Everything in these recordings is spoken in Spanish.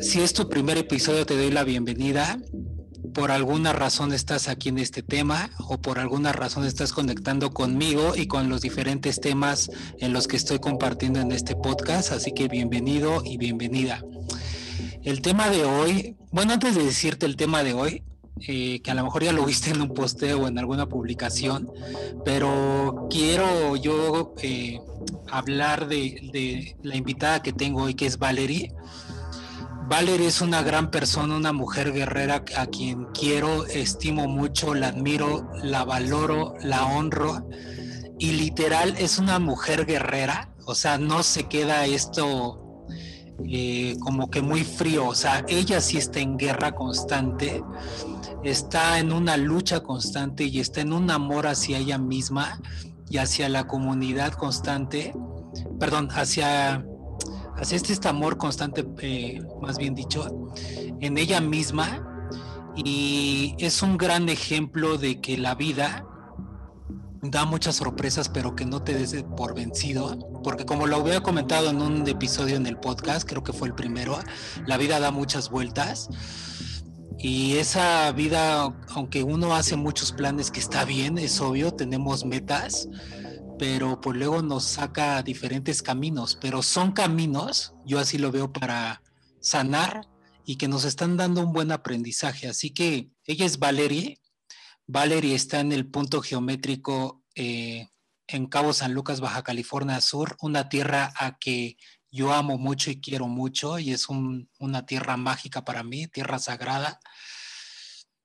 Si es tu primer episodio, te doy la bienvenida. Por alguna razón estás aquí en este tema o por alguna razón estás conectando conmigo y con los diferentes temas en los que estoy compartiendo en este podcast. Así que bienvenido y bienvenida. El tema de hoy, bueno, antes de decirte el tema de hoy, eh, que a lo mejor ya lo viste en un posteo o en alguna publicación, pero quiero yo eh, hablar de, la invitada que tengo hoy, que es Valerie. Valerie es una gran persona, una mujer guerrera a quien quiero, estimo mucho, la admiro, la valoro, la honro. Y literal es una mujer guerrera, o sea, no se queda esto eh, como que muy frío, o sea, ella sí está en guerra constante está en una lucha constante y está en un amor hacia ella misma y hacia la comunidad constante, perdón, hacia, hacia este, este amor constante, eh, más bien dicho, en ella misma. Y es un gran ejemplo de que la vida da muchas sorpresas, pero que no te des por vencido, porque como lo había comentado en un episodio en el podcast, creo que fue el primero, la vida da muchas vueltas y esa vida, aunque uno hace muchos planes que está bien, es obvio, tenemos metas, pero pues luego nos saca diferentes caminos, pero son caminos, yo así lo veo para sanar y que nos están dando un buen aprendizaje. Así que ella es Valerie. Valerie está en el punto geométrico eh, en Cabo San Lucas, Baja California Sur, una tierra a que yo amo mucho y quiero mucho y es una tierra mágica para mí, tierra sagrada.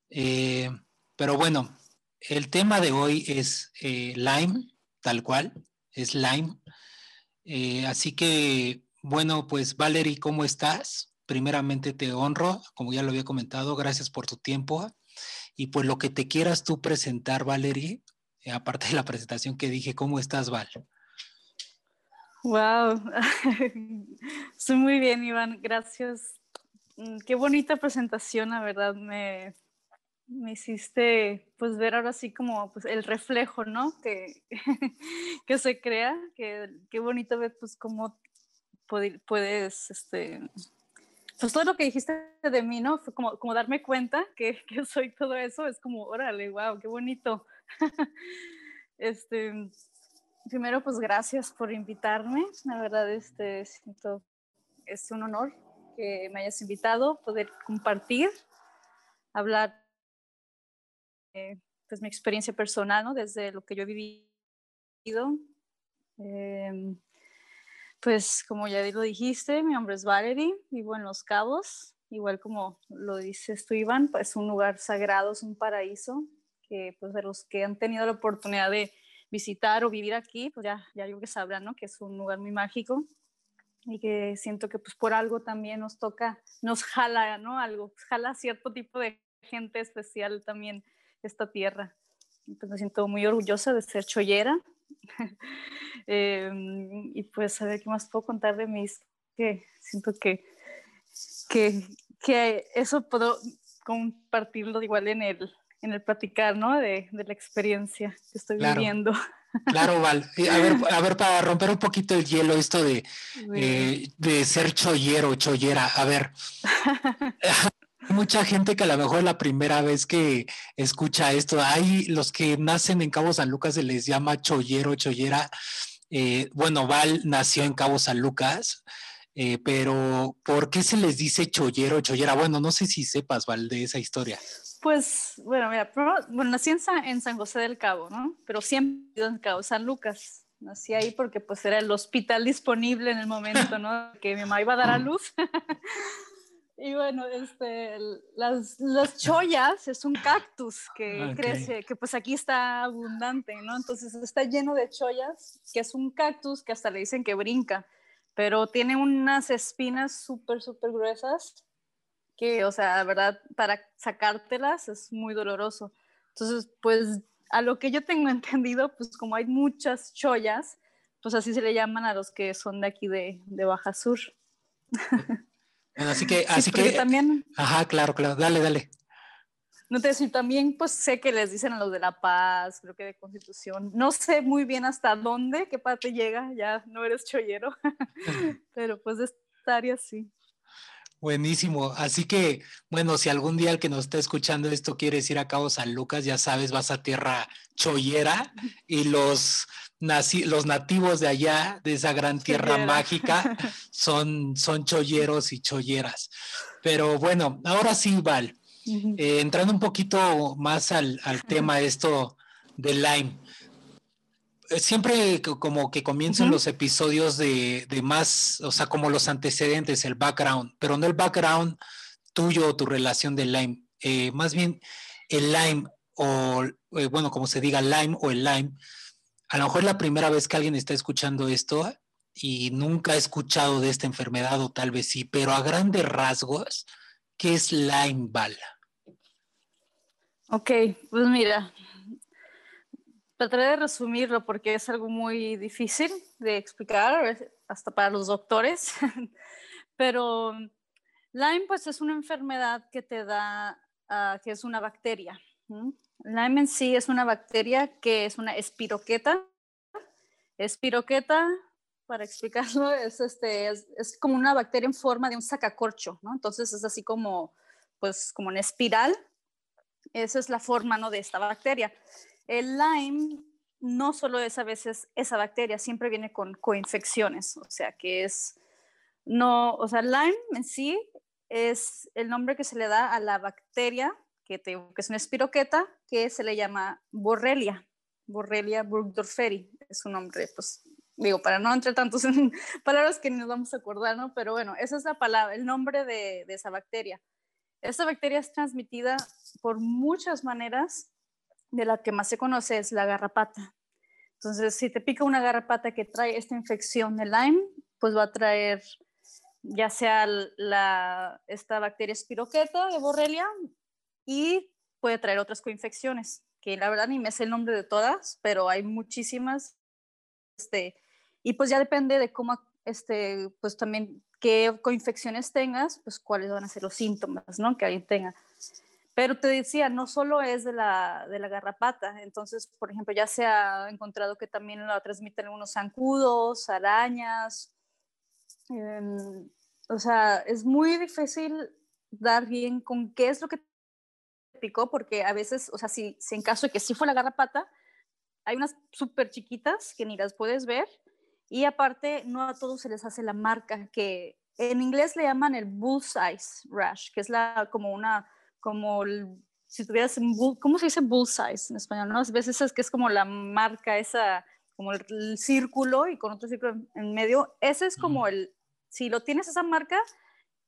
Eh, pero bueno, el tema de hoy es eh, Lime, tal cual, es Lime. Eh, así que, bueno, pues Valerie, ¿cómo estás? Primeramente te honro, como ya lo había comentado, gracias por tu tiempo. Y pues lo que te quieras tú presentar, Valerie, aparte de la presentación que dije, ¿cómo estás, Val? Wow, estoy muy bien, Iván, gracias. Mm, qué bonita presentación, la verdad, me, me hiciste pues ver ahora sí como pues, el reflejo, ¿no? Que, que se crea, que qué bonito ver pues cómo puedes, este, pues todo lo que dijiste de mí, ¿no? Fue como, como darme cuenta que, que soy todo eso, es como, órale, wow, qué bonito. este, primero, pues gracias por invitarme. La verdad, este, siento, es un honor que me hayas invitado, poder compartir, hablar de pues, mi experiencia personal, ¿no? Desde lo que yo he vivido. Em, pues como ya lo dijiste, mi nombre es Valerie, vivo en Los Cabos, igual como lo dices tú, Iván, pues es un lugar sagrado, es un paraíso, que pues de los que han tenido la oportunidad de visitar o vivir aquí, pues ya, ya yo que sabrán, ¿no? Que es un lugar muy mágico y que siento que pues por algo también nos toca, nos jala, ¿no? Algo, jala cierto tipo de gente especial también esta tierra. Pues me siento muy orgullosa de ser chollera. Em, y pues a ver qué más puedo contar de mí, que siento que, que, que eso puedo compartirlo igual en el, en el platicar, ¿no? De, de la experiencia que estoy viviendo. Claro, Val. A ver, a ver, para romper un poquito el hielo, esto de, eh, de ser chollero, chollera. A ver, mucha gente que a lo mejor es la primera vez que escucha esto. Hay los que nacen en Cabo San Lucas se les llama chollero, chollera. Eh, bueno, Val nació en Cabo San Lucas. Eh, pero ¿por qué se les dice chollero, chollera? Bueno, no sé si sepas, Val, de esa historia. Pues, bueno, mira, bueno, nací en San, José del Cabo, ¿no? Pero siempre en Cabo San Lucas. Nací ahí porque pues era el hospital disponible en el momento, ¿no? Que mi mamá iba a dar a luz. y bueno, este, las, las chollas es un cactus que crece, que pues aquí está abundante, ¿no? Entonces está lleno de chollas, que es un cactus que hasta le dicen que brinca, pero tiene unas espinas súper, súper gruesas que, o sea, la verdad, para sacártelas es muy doloroso. Entonces, pues a lo que yo tengo entendido, pues como hay muchas chollas, pues así se le llaman a los que son de aquí de, de Baja Sur. así que, así que. También. Ajá, claro, claro. Dale, dale. no te decir, también pues sé que les dicen a los de La Paz, creo que de Constitución. No sé muy bien hasta dónde, qué parte llega, ya no eres chollero, pero pues de esta área sí. Buenísimo. Así que, bueno, si algún día el que nos está escuchando esto quiere ir a Cabo San Lucas, ya sabes, vas a tierra chollera y los, los nativos de allá, de esa gran tierra mágica, son, son cholleros y cholleras. Pero bueno, ahora sí, Val, eh, entrando un poquito más al, al tema esto del Lyme. Eh, siempre como que comienzan los episodios de, más, o sea, como los antecedentes, el background, pero no el background tuyo o tu relación de Lyme, eh, más bien el Lyme o, eh, bueno, como se diga, Lyme o el Lyme, a lo mejor es la primera vez que alguien está escuchando esto y nunca ha escuchado de esta enfermedad o tal vez sí, pero a grandes rasgos, ¿qué es Lyme Bala? Ok, pues mira, trataré de resumirlo porque es algo muy difícil de explicar, hasta para los doctores, pero Lyme pues es una enfermedad que te da, ah, que es una bacteria. Lyme en sí es una bacteria que es una espiroqueta. Espiroqueta, para explicarlo, es, este, es, como una bacteria en forma de un sacacorcho, ¿no? Entonces es así como, pues, como una espiral. Esa es la forma, ¿no? De esta bacteria. El Lyme no solo es a veces esa bacteria, siempre viene con coinfecciones, o sea que es, no, o sea, Lyme en sí es el nombre que se le da a la bacteria, que, es una espiroqueta, que se le llama Borrelia, Borrelia burgdorferi, es su nombre, pues digo, para no entrar tantos en palabras que nos vamos a acordar, ¿no? Pero bueno, esa es la palabra, el nombre de, de esa bacteria. Esta bacteria es transmitida por muchas maneras de la que más se conoce es la garrapata. Entonces, si te pica una garrapata que trae esta infección de Lyme, pues va a traer ya sea la, esta bacteria espiroqueta de Borrelia y puede traer otras coinfecciones, que la verdad ni me sé el nombre de todas, pero hay muchísimas. Este, y pues ya depende de cómo, este, pues también qué coinfecciones tengas, pues cuáles van a ser los síntomas, ¿no? Que alguien tenga. Pero te decía, no solo es de la, de la garrapata, entonces, por ejemplo, ya se ha encontrado que también lo transmiten algunos zancudos, arañas. Em, o sea, es muy difícil dar bien con qué es lo que picó, porque a veces, o sea, si, si en caso de que sí fue la garrapata, hay unas súper chiquitas que ni las puedes ver, y aparte, no a todos se les hace la marca que en inglés le llaman el bullseye rash, que es la, como una como si tuvieras, ¿cómo se dice bullseye en español? ¿no? A veces es que es como la marca esa, como el, círculo y con otro círculo en, medio. Ese es como el, si lo tienes esa marca,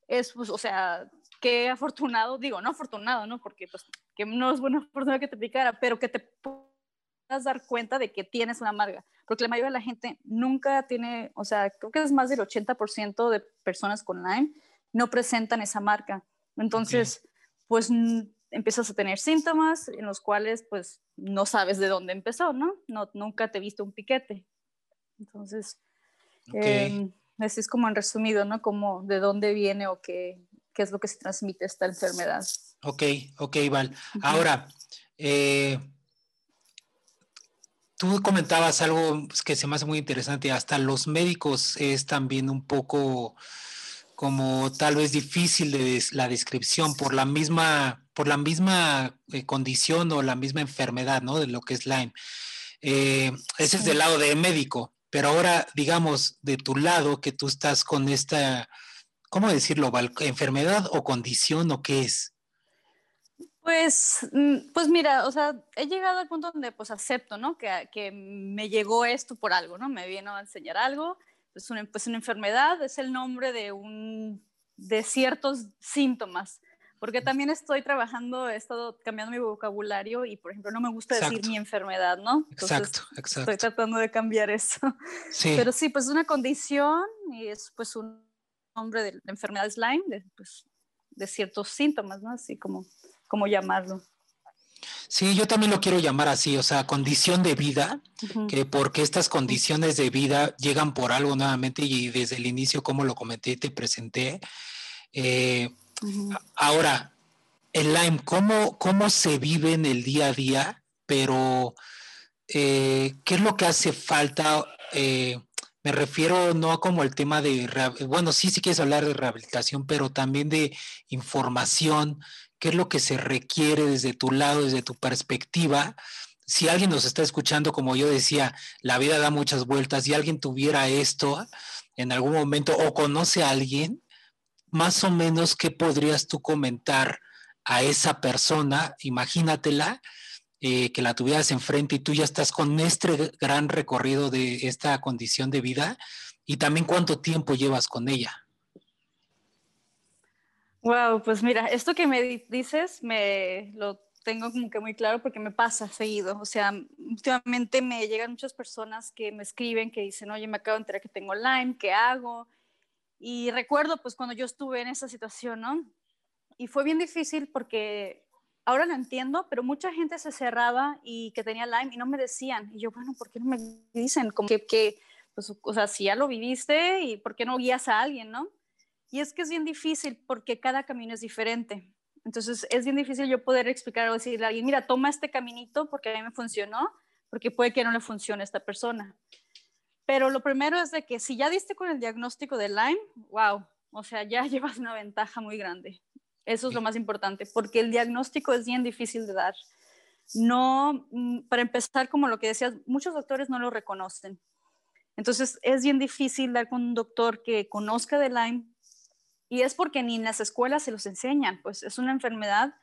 es, pues, o sea, qué afortunado, digo, no afortunado, ¿no? Porque pues que no es buena fortuna que te picara, pero que te puedas dar cuenta de que tienes una marca, porque la mayoría de la gente nunca tiene, o sea, creo que es más del 80% de personas con Lyme no presentan esa marca. Entonces, pues empiezas a tener síntomas en los cuales pues no sabes de dónde empezó, ¿no? no nunca te viste un piquete. Entonces, em, así es como en resumido, ¿no? Como de dónde viene o qué, qué es lo que se transmite esta enfermedad. Ok, ok, Val. Ahora, eh, tú comentabas algo que se me hace muy interesante, hasta los médicos es también un poco como tal vez difícil de la descripción por la misma, por la misma eh, condición o la misma enfermedad, ¿no? De lo que es Lyme. Eh, ese es del lado de médico, pero ahora, digamos, de tu lado, que tú estás con esta, ¿cómo decirlo? ¿Enfermedad o condición o qué es? Pues, mm, pues mira, o sea, he llegado al punto donde pues acepto, ¿no? Que, que me llegó esto por algo, ¿no? Me vino a enseñar algo es una, pues una enfermedad, es el nombre de, un, de ciertos síntomas. Porque también estoy trabajando, he estado cambiando mi vocabulario y, por ejemplo, no me gusta decir mi enfermedad, ¿no? exacto, exacto. Estoy tratando de cambiar eso. Sí. Pero sí, pues es una condición y es pues un nombre de la enfermedad Lyme, de, pues, de ciertos síntomas, ¿no? Así como, como llamarlo. Sí, yo también lo quiero llamar así, o sea, condición de vida, que porque estas condiciones de vida llegan por algo nuevamente y desde el inicio, como lo comenté y te presenté. Eh, ahora, el Lyme, ¿cómo, cómo se vive en el día a día? Pero, eh, ¿qué es lo que hace falta? Eh, me refiero no como el tema de, bueno, sí, sí quieres hablar de rehabilitación, pero también de información, qué es lo que se requiere desde tu lado, desde tu perspectiva. Si alguien nos está escuchando, como yo decía, la vida da muchas vueltas, y alguien tuviera esto en algún momento o conoce a alguien, más o menos, ¿qué podrías tú comentar a esa persona? Imagínatela, eh, que la tuvieras enfrente y tú ya estás con este gran recorrido de esta condición de vida y también cuánto tiempo llevas con ella. Wow, pues mira, esto que me dices me lo tengo como que muy claro porque me pasa seguido. O sea, últimamente me llegan muchas personas que me escriben que dicen, oye, me acabo de enterar que tengo Lyme, ¿qué hago? Y recuerdo pues cuando yo estuve en esa situación, ¿no? Y fue bien difícil porque ahora lo entiendo, pero mucha gente se cerraba y que tenía Lyme y no me decían. Y yo, bueno, ¿por qué no me dicen? Como que, que pues, o sea, si ya lo viviste y por qué no guías a alguien, ¿no? Y es que es bien difícil porque cada camino es diferente. Entonces es bien difícil yo poder explicar o decirle a alguien, mira, toma este caminito porque a mí me funcionó, porque puede que no le funcione a esta persona. Pero lo primero es de que si ya diste con el diagnóstico de Lyme, wow, o sea, ya llevas una ventaja muy grande. Eso es lo más importante, porque el diagnóstico es bien difícil de dar. No, mm, para empezar, como lo que decías, muchos doctores no lo reconocen. Entonces, es bien difícil dar con un doctor que conozca de Lyme y es porque ni en las escuelas se los enseñan, pues es una enfermedad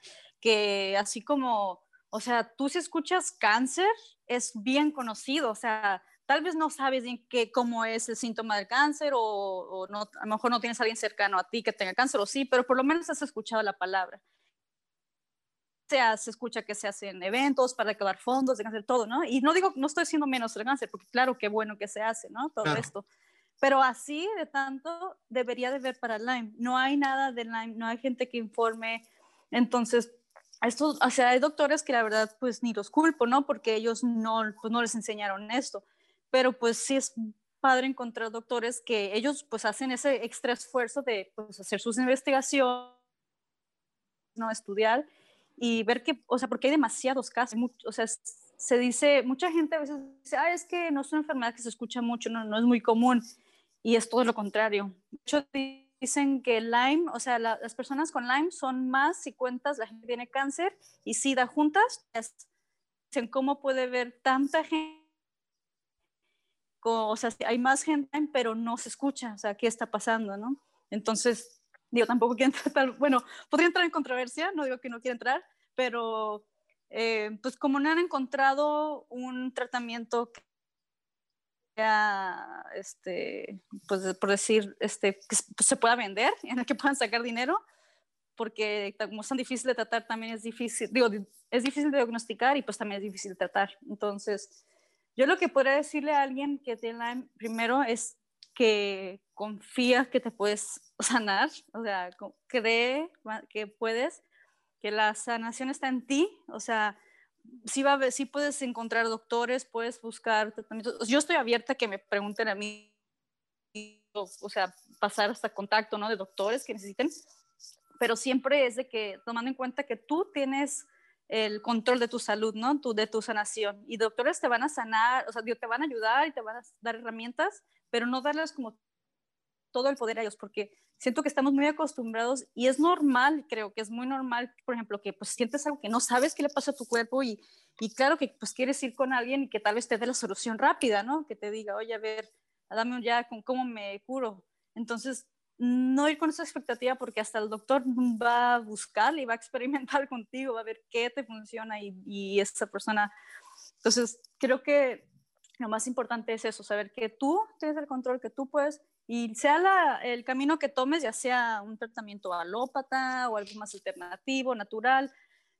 que así como, o sea, tú si escuchas cáncer, es bien conocido, o sea, tal vez no sabes bien qué, cómo es el síntoma del cáncer o, no, a lo mejor no tienes a alguien cercano a ti que tenga cáncer o sí, pero por lo menos has escuchado la palabra. Se, se escucha que se hacen eventos para acabar fondos de cáncer, todo, ¿no? Y no digo, no estoy diciendo menos el cáncer, porque claro que bueno que se hace, ¿no? Todo esto. Pero así de tanto debería de ver para Lyme. No hay nada de Lyme, no hay gente que informe. Entonces, esto, o sea, hay doctores que la verdad pues ni los culpo, ¿no? Porque ellos no, pues, no les enseñaron esto. Pero pues sí es padre encontrar doctores que ellos pues hacen ese extra esfuerzo de pues, hacer sus investigaciones, no estudiar y ver que, o sea, porque hay demasiados casos, o sea, se dice, mucha gente a veces dice, ah, es que no es una enfermedad que se escucha mucho, no, no es muy común y es todo lo contrario. Muchos dicen que Lyme, o sea, las personas con Lyme son más si cuentas la gente tiene cáncer y SIDA juntas. Dicen cómo puede ver tanta gente, o sea, hay más gente, pero no se escucha, o sea, ¿qué está pasando, no? Entonces, digo, tampoco quiero entrar, bueno, podría entrar en controversia, no digo que no quiera entrar, pero eh, pues como no han encontrado un tratamiento que este, pues por decir, este, que se pueda vender, en el que puedan sacar dinero, porque como es tan difícil de tratar, también es difícil, digo, es difícil de diagnosticar y pues también es difícil de tratar. Entonces, yo lo que podría decirle a alguien que tiene Lyme primero es que confía que te puedes sanar, o sea, cree que puedes, que la sanación está en ti, o sea, sí, va a sí puedes encontrar doctores, puedes buscar tratamientos. Yo estoy abierta a que me pregunten a mí, o, sea, pasar hasta contacto, ¿no? De doctores que necesiten, pero siempre es de que, tomando en cuenta que tú tienes el control de tu salud, ¿no? Tu, de tu sanación. Y doctores te van a sanar, o sea, te van a ayudar y te van a dar herramientas, pero no darles como todo el poder a ellos, porque siento que estamos muy acostumbrados y es normal, creo que es muy normal, por ejemplo, que pues sientes algo que no sabes qué le pasa a tu cuerpo y, y claro que pues quieres ir con alguien y que tal vez te dé la solución rápida, ¿no? Que te diga, oye, a ver, dame ya con cómo me curo. Entonces, no ir con esa expectativa porque hasta el doctor va a buscar y va a experimentar contigo, va a ver qué te funciona y, y esa persona. Entonces, creo que lo más importante es eso, saber que tú tienes el control, que tú puedes y sea el camino que tomes, ya sea un tratamiento alópata o algo más alternativo, natural,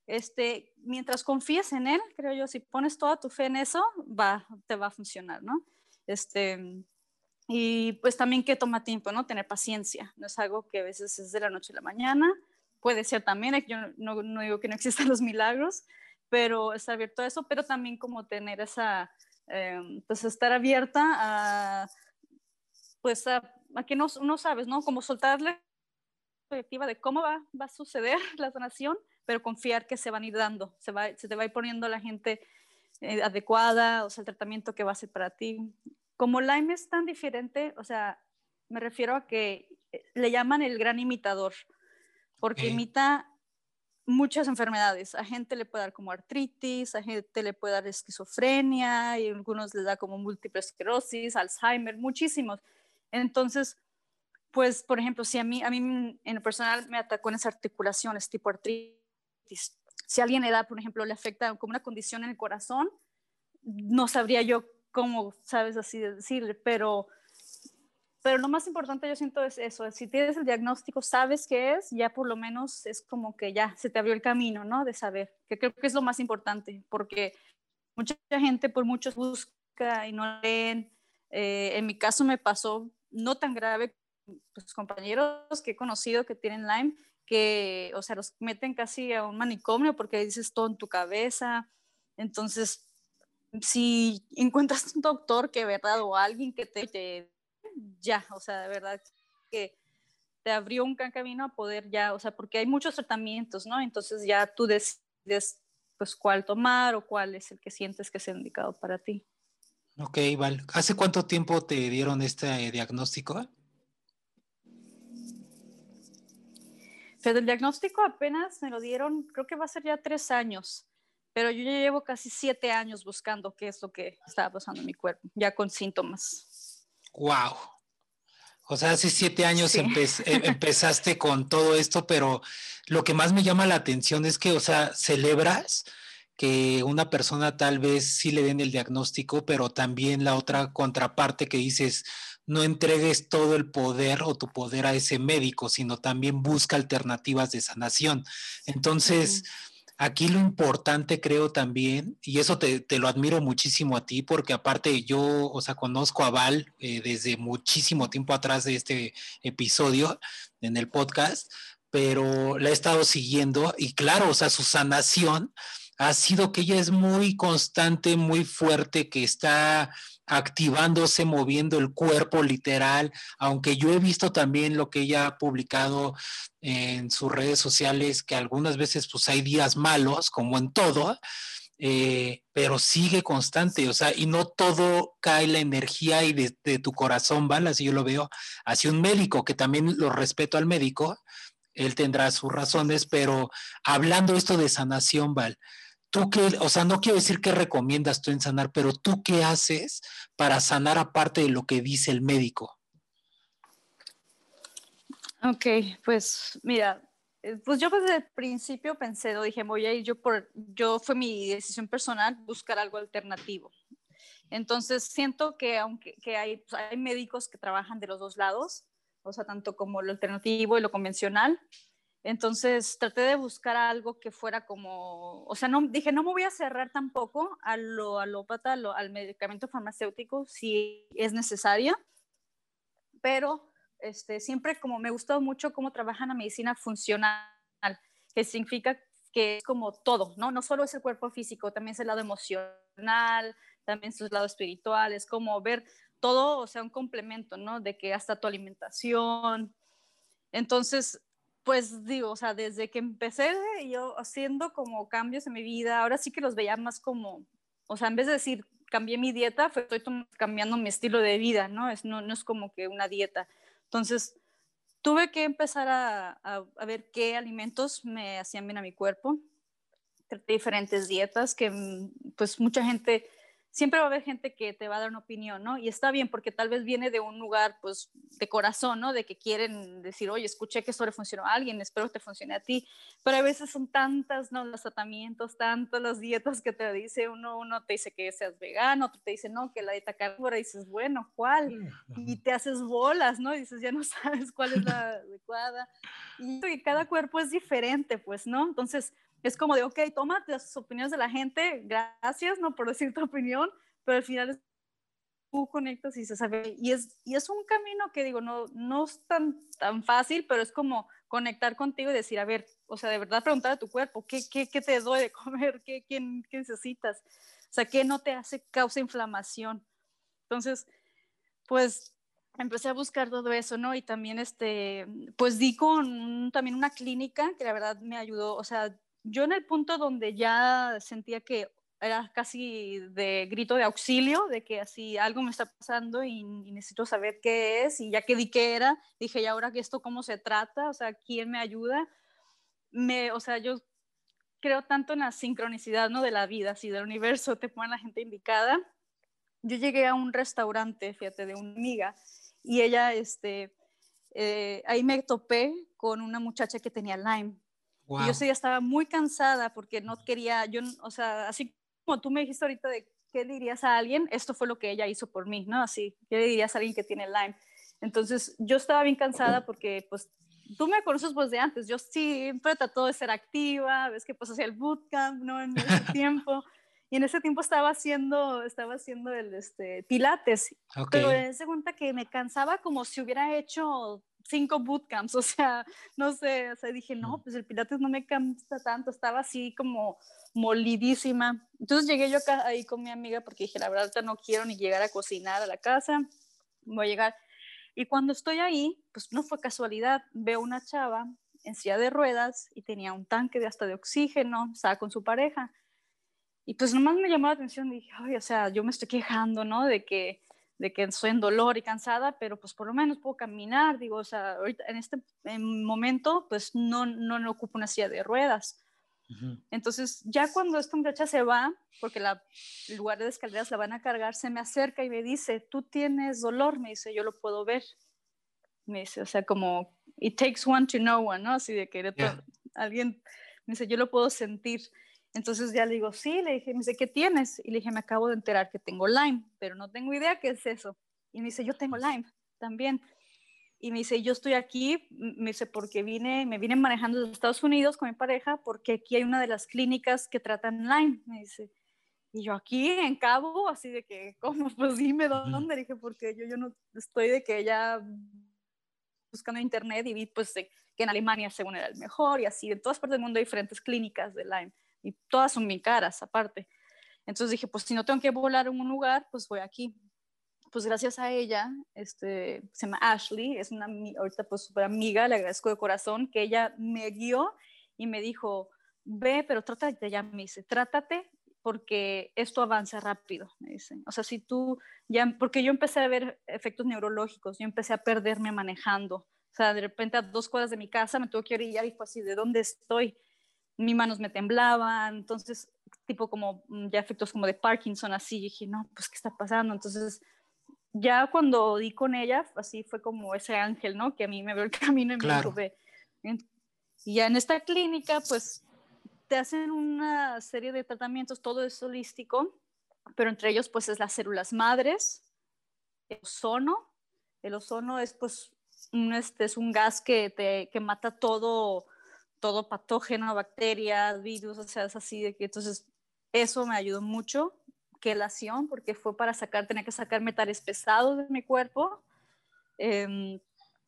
este, mientras confíes en él, creo yo, si pones toda tu fe en eso, va, te va a funcionar, ¿no? Este, y pues también que toma tiempo, ¿no? Tener paciencia, no es algo que a veces es de la noche a la mañana, puede ser también, yo no, no digo que no existan los milagros, pero estar abierto a eso, pero también como tener esa, eh, pues estar abierta a pues a, que no, sabes, ¿no? Como soltarle la perspectiva de cómo va, va a suceder la sanación, pero confiar que se van a ir dando, se, va, se te va a ir poniendo la gente eh, adecuada, o sea, el tratamiento que va a ser para ti. Como Lyme es tan diferente, o sea, me refiero a que eh, le llaman el gran imitador, porque imita muchas enfermedades. A gente le puede dar como artritis, a gente le puede dar esquizofrenia, y a algunos les da como múltiple esclerosis, Alzheimer, muchísimos. Entonces, pues, por ejemplo, si a mí, a mí en lo personal me atacó en esas articulaciones tipo artritis, si a alguien le da, por ejemplo, le afecta como una condición en el corazón, no sabría yo cómo, sabes, así de decirle, pero pero lo más importante yo siento es eso, si tienes el diagnóstico, sabes qué es, ya por lo menos es como que ya se te abrió el camino, ¿no? De saber, que creo que es lo más importante, porque mucha gente por muchos busca y no leen. Eh, en mi caso me pasó no tan grave, pues compañeros que he conocido que tienen Lyme, que, o sea, los meten casi a un manicomio porque dices todo en tu cabeza. Entonces, si encuentras un doctor que, ¿verdad? O alguien que te, te ya, o sea, de verdad que te abrió un camino a poder ya, o sea, porque hay muchos tratamientos, ¿no? Entonces ya tú decides pues cuál tomar o cuál es el que sientes que es indicado para ti. Ok, Val. ¿Hace cuánto tiempo te dieron este diagnóstico? Pero el diagnóstico apenas me lo dieron, creo que va a ser ya tres años, pero yo ya llevo casi siete años buscando qué es lo que estaba pasando en mi cuerpo, ya con síntomas. Wow. O sea, hace siete años em, empezaste con todo esto, pero lo que más me llama la atención es que, o sea, celebras que una persona tal vez sí le den el diagnóstico, pero también la otra contraparte que dices, no entregues todo el poder o tu poder a ese médico, sino también busca alternativas de sanación. Entonces, Aquí lo importante creo también, y eso te, lo admiro muchísimo a ti, porque aparte yo, o sea, conozco a Val eh, desde muchísimo tiempo atrás de este episodio en el podcast, pero la he estado siguiendo y claro, o sea, su sanación ha sido que ella es muy constante, muy fuerte, que está activándose, moviendo el cuerpo literal, aunque yo he visto también lo que ella ha publicado en sus redes sociales, que algunas veces pues hay días malos, como en todo, eh, pero sigue constante, o sea, y no todo cae la energía y de, tu corazón, ¿vale? Así yo lo veo, hacia un médico, que también lo respeto al médico, él tendrá sus razones, pero hablando esto de sanación, Val, tú qué, o sea, no quiero decir qué recomiendas tú en sanar, pero tú qué haces para sanar aparte de lo que dice el médico. Ok, pues mira, eh, pues yo desde el principio pensé, dije, voy a ir yo por, yo fue mi decisión personal buscar algo alternativo. Entonces siento que aunque que hay, pues, hay médicos que trabajan de los dos lados, o sea, tanto como lo alternativo y lo convencional, entonces traté de buscar algo que fuera como, o sea, no, dije, no me voy a cerrar tampoco a lo alópata, al medicamento farmacéutico si es necesaria, pero este, siempre como me gustó mucho cómo trabajan la medicina funcional, que significa que es como todo, ¿no? No solo es el cuerpo físico, también es el lado emocional, también el lado espiritual, es como ver todo, o sea, un complemento, ¿no? De que hasta tu alimentación. Entonces, pues digo, o sea, desde que empecé yo haciendo como cambios en mi vida, ahora sí que los veía más como, o sea, en vez de decir cambié mi dieta, estoy cambiando mi estilo de vida, ¿no? Es, no, no es como que una dieta. Entonces, tuve que empezar a, a, ver qué alimentos me hacían bien a mi cuerpo. Diferentes dietas que, pues, mucha gente siempre va a haber gente que te va a dar una opinión, ¿no? Y está bien porque tal vez viene de un lugar, pues, de corazón, ¿no? De que quieren decir, oye, escuché que esto le funcionó a alguien, espero que te funcione a ti. Pero a veces son tantas, ¿no? Los tratamientos, tantas las dietas que te dice uno, uno te dice que seas vegano, otro te dice, no, que la dieta carnívora, dices, bueno, ¿cuál? Y te haces bolas, ¿no? Y dices, ya no sabes cuál es la adecuada. Y cada cuerpo es diferente, pues, ¿no? Entonces, es como de, ok, toma las opiniones de la gente, gracias, ¿no? Por decir tu opinión, pero al final tú conectas y se sabe, y es, y es un camino que digo, no, no es tan, tan fácil, pero es como conectar contigo y decir, a ver, o sea, de verdad preguntar a tu cuerpo, ¿qué, qué, qué te doy de comer? ¿Qué, qué, qué necesitas? O sea, ¿qué no te hace, causa inflamación? Entonces, pues empecé a buscar todo eso, ¿no? Y también, este, pues di con también una clínica que la verdad me ayudó, o sea, yo en el punto donde ya sentía que era casi de grito de auxilio, de que así algo me está pasando y, necesito saber qué es, y ya que di qué era, dije, ¿y ahora esto cómo se trata? O sea, ¿quién me ayuda? Me, o sea, yo creo tanto en la sincronicidad, ¿no? De la vida, así del universo, te ponen la gente indicada. Yo llegué a un restaurante, fíjate, de una amiga, y ella, este, eh, ahí me topé con una muchacha que tenía Lyme. Y yo sí estaba muy cansada porque no quería, yo, o sea, así como tú me dijiste ahorita de qué dirías a alguien, esto fue lo que ella hizo por mí, ¿no? Así, ¿qué le dirías a alguien que tiene Lyme? Entonces, yo estaba bien cansada porque, pues, tú me conoces pues de antes, yo siempre trato de ser activa, ves que pues hacía el bootcamp, ¿no? En ese tiempo. Y en ese tiempo estaba haciendo, estaba haciendo el este, pilates. Pero me di cuenta que me cansaba como si hubiera hecho cinco bootcamps, o sea, no sé, o sea, dije, no, pues el pilates no me cansa tanto, estaba así como molidísima. Entonces llegué yo acá, ahí con mi amiga porque dije, la verdad, no quiero ni llegar a cocinar a la casa, voy a llegar. Y cuando estoy ahí, pues no fue casualidad, veo una chava en silla de ruedas y tenía un tanque de hasta de oxígeno, estaba con su pareja. Y pues nomás me llamó la atención, dije, ay, o sea, yo me estoy quejando, ¿no? De que de que estoy en dolor y cansada, pero pues por lo menos puedo caminar, digo, o sea, ahorita en este momento pues no, no, no ocupo una silla de ruedas. Entonces, ya cuando esta muchacha se va, porque la, el lugar de escaleras la van a cargar, se me acerca y me dice, tú tienes dolor, me dice, yo lo puedo ver. Me dice, o sea, como, it takes one to know one, ¿no? Así de que alguien, me dice, yo lo puedo sentir. Entonces ya le digo, sí, le dije, me dice, ¿qué tienes? Y le dije, me acabo de enterar que tengo Lyme, pero no tengo idea qué es eso. Y me dice, yo tengo Lyme también. Y me dice, yo estoy aquí, me dice, porque vine, me vine manejando desde Estados Unidos con mi pareja, porque aquí hay una de las clínicas que tratan Lyme, me dice. Y yo aquí en Cabo, así de que, ¿cómo? Pues dime dónde. Le dije, porque yo, yo no estoy de que ya buscando internet y vi pues que en Alemania según era el mejor y así, en todas partes del mundo hay diferentes clínicas de Lyme y todas son bien caras aparte. Entonces dije, pues si no tengo que volar en un lugar, pues voy aquí. Pues gracias a ella, este, se llama Ashley, es una ahorita pues súper amiga, le agradezco de corazón que ella me guió y me dijo, ve, pero trátate ya, me dice, trátate porque esto avanza rápido, me dice. O sea, si tú ya, porque yo empecé a ver efectos neurológicos, yo empecé a perderme manejando. O sea, de repente a dos cuadras de mi casa me tuve que orillar y fue así, ¿de dónde estoy? Mis manos me temblaban, entonces tipo como mm, ya efectos como de Parkinson así, y dije, no, pues qué está pasando, entonces ya cuando di con ella, así fue como ese ángel, ¿no? Que a mí me vio el camino y me dijo, ve. Y ya en esta clínica, pues te hacen una serie de tratamientos, todo es holístico, pero entre ellos pues es las células madres, el ozono, el ozono es pues un, este, es un gas que, te, que mata todo todo patógeno, bacterias, virus, o sea, es así de que entonces eso me ayudó mucho, quelación, porque fue para sacar, tenía que sacar metales pesados de mi cuerpo. Em,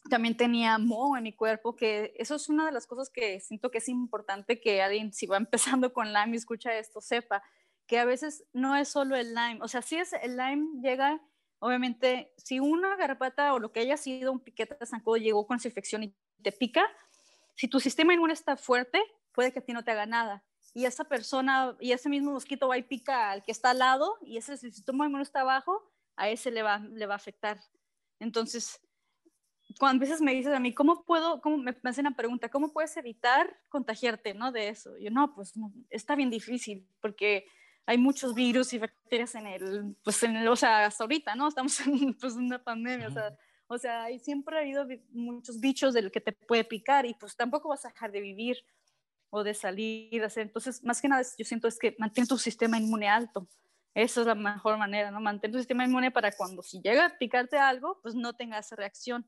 también tenía moho en mi cuerpo, que eso es una de las cosas que siento que es importante que alguien, si va empezando con Lyme y escucha esto, sepa que a veces no es solo el Lyme, o sea, si es el Lyme llega, obviamente, si una garrapata o lo que haya sido un piquete de zancudo llegó con esa infección y te pica, si tu sistema inmune está fuerte, puede que a ti no te haga nada. Y esa persona, y ese mismo mosquito va y pica al que está al lado, y ese si sistema inmune está abajo, a ese le va, le va a afectar. Entonces, cuando a veces me dices a mí, ¿cómo puedo, cómo me, hacen la pregunta, ¿cómo puedes evitar contagiarte, no, de eso? Yo, no, pues está bien difícil, porque hay muchos virus y bacterias en el, pues en el, o sea, hasta ahorita, ¿no? Estamos en pues, una pandemia, o sea, o sea, siempre ha habido muchos bichos del que te puede picar y pues tampoco vas a dejar de vivir o de salir. Entonces, más que nada, yo siento es que mantén tu sistema inmune alto. Esa es la mejor manera, ¿no? Mantén tu sistema inmune para cuando si llega a picarte algo, pues no tenga esa reacción.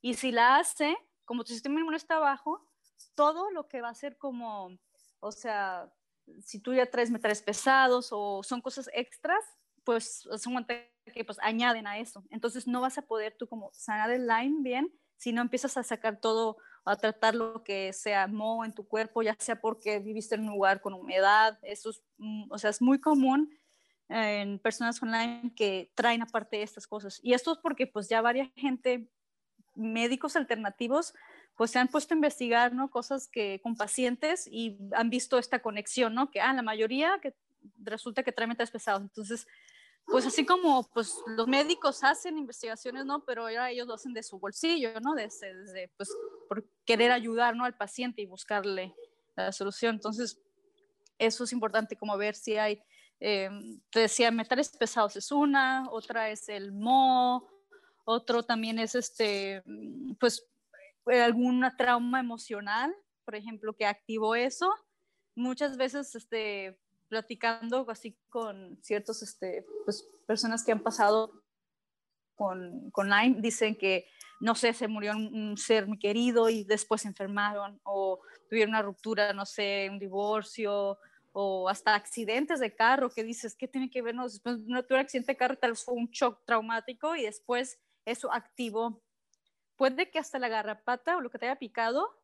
Y si la hace, como tu sistema inmune está bajo, todo lo que va a ser como, o sea, si tú ya traes metales pesados o son cosas extras, pues son que pues añaden a eso. Entonces no vas a poder tú como sanar el Lyme bien si no empiezas a sacar todo, a tratar lo que sea moho en tu cuerpo, ya sea porque viviste en un lugar con humedad, eso es, mm, o sea, es muy común en personas online que traen aparte estas cosas. Y esto es porque pues ya varias gente, médicos alternativos, pues se han puesto a investigar, ¿no? Cosas que con pacientes y han visto esta conexión, ¿no? Que, ah, la mayoría que resulta que traen metales pesados. Entonces, pues así como pues los médicos hacen investigaciones, ¿no? Pero ahora ellos lo hacen de su bolsillo, ¿no? Desde, desde pues por querer ayudar, ¿no? Al paciente y buscarle la solución. Entonces, eso es importante como ver si hay, eh, te decía, metales pesados es una, otra es el mo, otro también es este, pues alguna trauma emocional, por ejemplo, que activó eso. Muchas veces, este, platicando así con ciertos, este, pues, personas que han pasado con, con Lyme, dicen que, no sé, se murió un, ser muy querido y después enfermaron o tuvieron una ruptura, no sé, un divorcio o hasta accidentes de carro que dices, ¿qué tiene que ver? No, después no tuvo accidente de carro, tal vez fue un shock traumático y después eso activó. Puede que hasta la garrapata o lo que te haya picado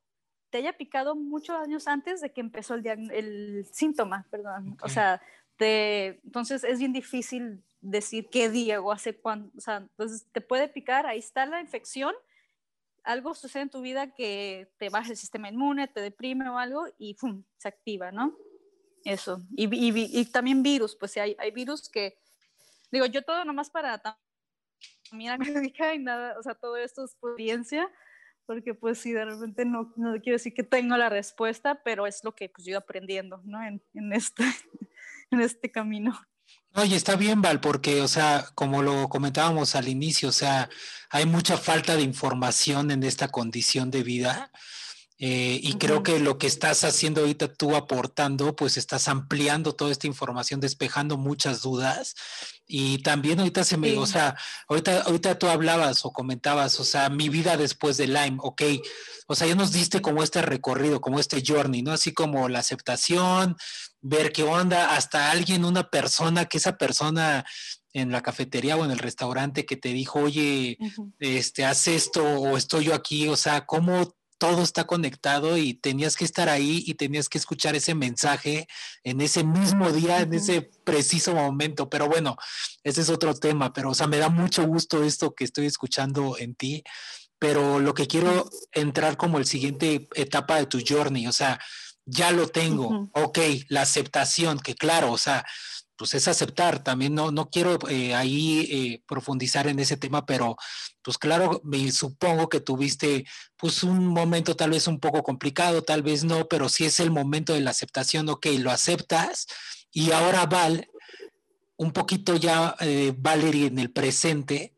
te haya picado muchos años antes de que empezó el, el síntoma, perdón. O sea, te, entonces es bien difícil decir qué día o hace cuándo. O sea, entonces te puede picar, ahí está la infección, algo sucede en tu vida que te baja el sistema inmune, te deprime o algo y ¡pum! se activa, ¿no? Eso. Y, y, y también virus, pues hay, hay virus que, digo, yo todo nomás para también médica y nada, o sea, todo esto es experiencia porque pues sí, de repente no, no quiero decir que tengo la respuesta, pero es lo que pues yo aprendiendo, ¿no? En, en, este, en este camino. Oye, está bien, Val, porque, o sea, como lo comentábamos al inicio, o sea, hay mucha falta de información en esta condición de vida. Eh, y creo que lo que estás haciendo ahorita tú aportando, pues estás ampliando toda esta información, despejando muchas dudas. Y también ahorita se me, o sea, ahorita, ahorita tú hablabas o comentabas, o sea, mi vida después de Lyme, ok, o sea, ya nos diste como este recorrido, como este journey, ¿no? Así como la aceptación, ver qué onda, hasta alguien, una persona, que esa persona en la cafetería o en el restaurante que te dijo, oye, este, haz esto o estoy yo aquí, o sea, cómo todo está conectado y tenías que estar ahí y tenías que escuchar ese mensaje en ese mismo día, en ese preciso momento. Pero bueno, ese es otro tema, pero o sea, me da mucho gusto esto que estoy escuchando en ti, pero lo que quiero entrar como el siguiente etapa de tu journey, o sea, ya lo tengo, ok, la aceptación, que claro, o sea, pues es aceptar. También no, no quiero eh, ahí eh, profundizar en ese tema, pero pues claro, me supongo que tuviste pues un momento tal vez un poco complicado, tal vez no, pero si es el momento de la aceptación, ok, lo aceptas y ahora Val, un poquito ya eh, Valerie en el presente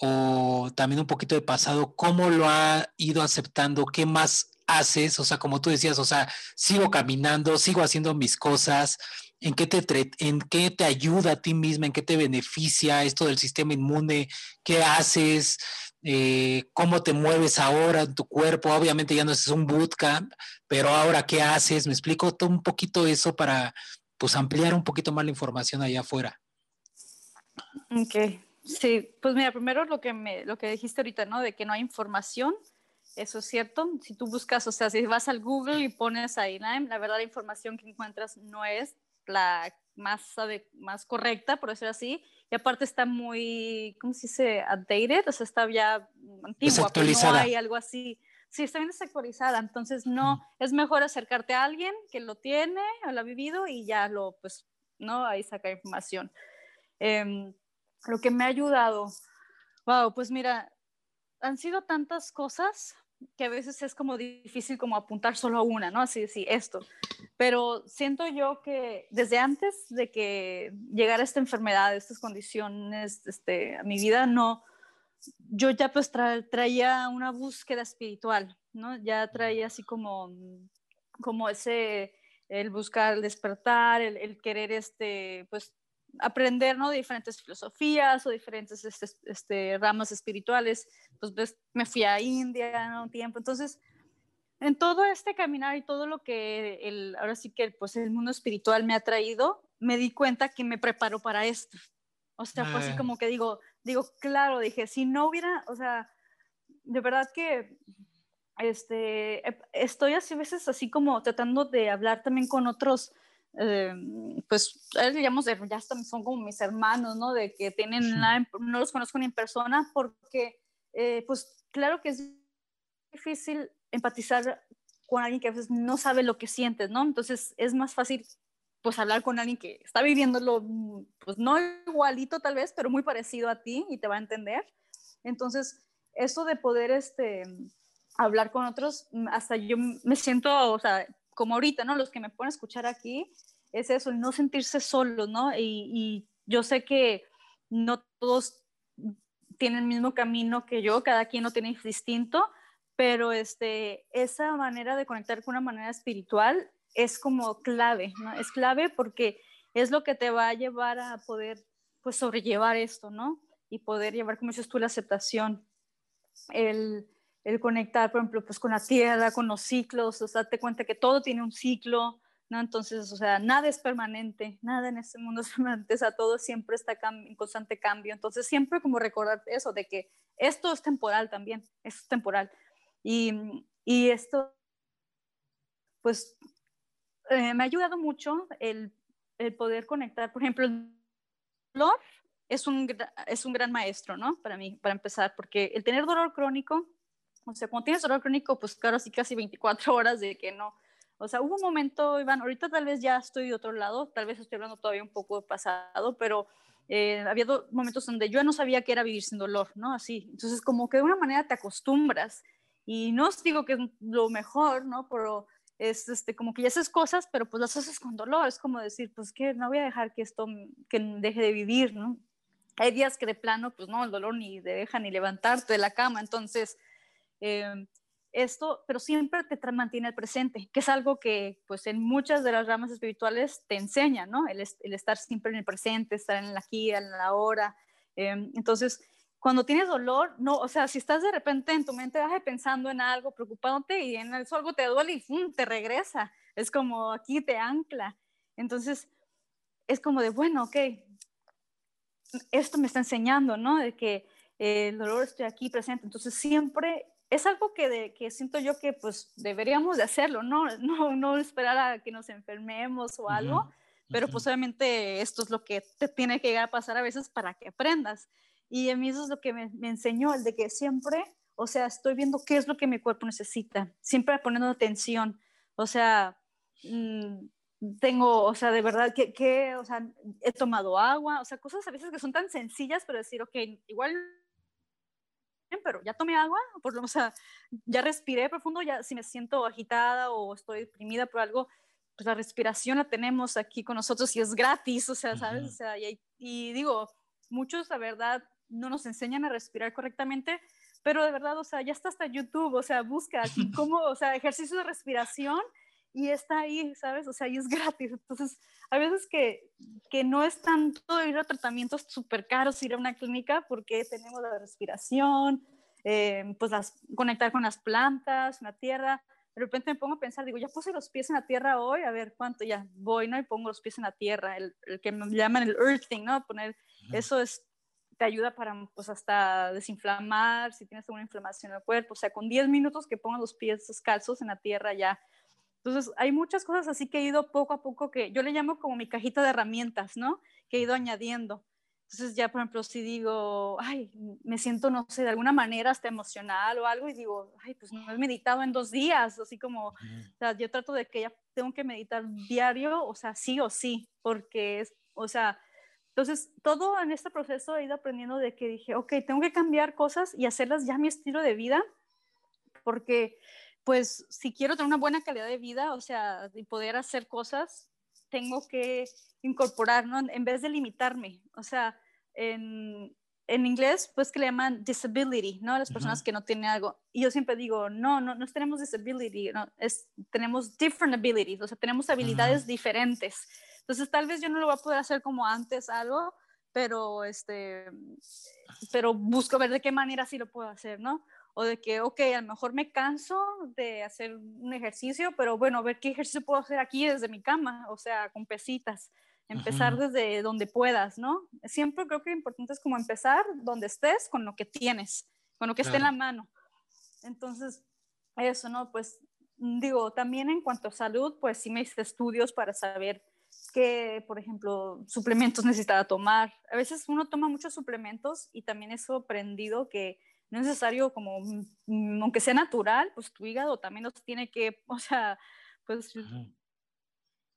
o también un poquito de pasado, ¿cómo lo ha ido aceptando? ¿Qué más haces? O sea, como tú decías, o sea, sigo caminando, sigo haciendo mis cosas, en qué te, en qué te ayuda a ti misma, en qué te beneficia esto del sistema inmune, qué haces, eh, cómo te mueves ahora en tu cuerpo. Obviamente ya no es un bootcamp, pero ahora qué haces. Me explico todo un poquito eso para pues ampliar un poquito más la información allá afuera. Ok, sí, pues mira, primero lo que, me, lo que dijiste ahorita, ¿no? De que no hay información. Eso es cierto. Si tú buscas, o sea, si vas al Google y pones ahí, la verdad la información que encuentras no es la más, más correcta, por decirlo así, y aparte está muy, ¿cómo se dice? Outdated, o sea, está ya antigua, pero no hay algo así. Sí, está bien desactualizada, entonces no, es mejor acercarte a alguien que lo tiene o lo ha vivido y ya lo, pues, ¿no? Ahí saca información. Em, lo que me ha ayudado, wow, pues mira, han sido tantas cosas que a veces es como difícil como apuntar solo a una, ¿no? Así, sí, esto. Pero siento yo que desde antes de que llegara esta enfermedad, estas condiciones este, a mi vida, no, yo ya pues traía una búsqueda espiritual, ¿no? Ya traía así como, como ese, el buscar, el despertar, el, el querer, este, pues aprender ¿no? de diferentes filosofías o diferentes este, este, ramas espirituales. Pues me fui a India un tiempo. Entonces, en todo este caminar y todo lo que el, ahora sí que pues, el mundo espiritual me ha traído, me di cuenta que me preparó para esto. O sea, fue así ah. como que digo, digo, claro, dije, si no hubiera, o sea, de verdad que este, estoy así a veces así como tratando de hablar también con otros eh, pues, digamos, ya son como mis hermanos, ¿no? De que tienen, no los conozco ni en persona porque, eh, pues, claro que es difícil empatizar con alguien que a veces no sabe lo que sientes, ¿no? Entonces es más fácil pues hablar con alguien que está viviéndolo, pues no igualito tal vez, pero muy parecido a ti y te va a entender. Entonces, eso de poder este, hablar con otros, hasta yo me siento, o sea, como ahorita, ¿no? Los que me pueden escuchar aquí, es eso, el no sentirse solos, ¿no? Y, y yo sé que no todos tienen el mismo camino que yo, cada quien lo tiene distinto, pero este, esa manera de conectar con una manera espiritual es como clave, ¿no? Es clave porque es lo que te va a llevar a poder, pues, sobrellevar esto, ¿no? Y poder llevar, como dices tú, la aceptación, el, el conectar, por ejemplo, pues con la tierra, con los ciclos, o sea, date cuenta que todo tiene un ciclo, ¿no? Entonces, o sea, nada es permanente, nada en este mundo es permanente, o sea, todo siempre está en constante cambio. Entonces, siempre como recordar eso, de que esto es temporal también, es temporal. Y, y esto, pues, eh, me ha ayudado mucho el, el, poder conectar. Por ejemplo, el dolor es un, es un gran maestro, ¿no? Para mí, para empezar, porque el tener dolor crónico, o sea, cuando tienes dolor crónico, pues claro, sí casi 24 horas de que no, o sea, hubo un momento, Iván, ahorita tal vez ya estoy de otro lado, tal vez estoy hablando todavía un poco de pasado, pero eh, había momentos donde yo no sabía qué era vivir sin dolor, ¿no? Así. Entonces, como que de una manera te acostumbras. Y no os digo que es lo mejor, ¿no? Pero es este, como que ya haces cosas, pero pues las haces con dolor. Es como decir, pues que no voy a dejar que esto que deje de vivir, ¿no? Hay días que de plano, pues no, el dolor ni te deja ni levantarte de la cama. Entonces, eh, esto, pero siempre te mantiene el presente, que es algo que pues en muchas de las ramas espirituales te enseñan, ¿no? El, estar siempre en el presente, estar en la aquí, en la hora. Em, entonces, cuando tienes dolor, no, o sea, si estás de repente en tu mente pensando en algo, preocupándote y en eso algo te duele y ¡fum! te regresa, es como aquí te ancla. Entonces, es como de, bueno, ok, esto me está enseñando, ¿no? De que el dolor estoy aquí presente. Entonces, siempre es algo que, de, que siento yo que pues deberíamos de hacerlo, ¿no? No, no esperar a que nos enfermemos o algo, pero pues obviamente esto es lo que te tiene que llegar a pasar a veces para que aprendas. Y a mí eso es lo que me, me enseñó, el de que siempre, o sea, estoy viendo qué es lo que mi cuerpo necesita, siempre poniendo atención, o sea, mm, tengo, o sea, de verdad, que, que, o sea, he tomado agua, o sea, cosas a veces que son tan sencillas, pero decir, ok, igual pero ya tomé agua, por lo, o sea, ya respiré profundo, ya si me siento agitada o estoy deprimida por algo, pues la respiración la tenemos aquí con nosotros y es gratis, o sea, ¿sabes? O sea, y, y, digo, muchos, la verdad, no nos enseñan a respirar correctamente, pero de verdad, o sea, ya está hasta YouTube, o sea, busca cómo, o sea, ejercicio de respiración y está ahí, ¿sabes? O sea, y es gratis. Entonces, hay veces que, que no es tanto ir a tratamientos súper caros, ir a una clínica, porque tenemos la respiración, eh, pues las, conectar con las plantas, la tierra. De repente me pongo a pensar, digo, ya puse los pies en la tierra hoy, a ver cuánto ya voy, ¿no? Y pongo los pies en la tierra, el, el que me llaman el earthing, ¿no? Poner, eso es, te ayuda para, pues, hasta desinflamar, si tienes alguna inflamación en el cuerpo, o sea, con 10 minutos que pongas los pies descalzos en la tierra ya entonces, hay muchas cosas así que he ido poco a poco, que yo le llamo como mi cajita de herramientas, ¿no? Que he ido añadiendo. Entonces, ya, por ejemplo, si digo, ay, me siento, no sé, de alguna manera hasta emocional o algo, y digo, ay, pues no he meditado en dos días, así como, o sea, yo trato de que ya tengo que meditar diario, o sea, sí o sí, porque es, o sea, entonces, todo en este proceso he ido aprendiendo de que dije, ok, tengo que cambiar cosas y hacerlas ya mi estilo de vida, porque pues si quiero tener una buena calidad de vida, o sea, y poder hacer cosas, tengo que incorporar, ¿no? En vez de limitarme, o sea, en, en inglés, pues que le llaman disability, ¿no? Las personas que no tienen algo. Y yo siempre digo, no, no, no tenemos disability, ¿no? Es, tenemos different abilities, o sea, tenemos habilidades diferentes. Entonces, tal vez yo no lo voy a poder hacer como antes algo, pero, este, pero busco ver de qué manera sí lo puedo hacer, ¿no? O de que, ok, a lo mejor me canso de hacer un ejercicio, pero bueno, a ver qué ejercicio puedo hacer aquí desde mi cama, o sea, con pesitas, empezar desde donde puedas, ¿no? Siempre creo que lo importante es como empezar donde estés, con lo que tienes, con lo que esté en la mano. Entonces, eso, ¿no? Pues digo, también en cuanto a salud, pues sí me hice estudios para saber qué, por ejemplo, suplementos necesitaba tomar. A veces uno toma muchos suplementos y también he aprendido que no es necesario como, mm, aunque sea natural, pues tu hígado también nos tiene que, o sea, pues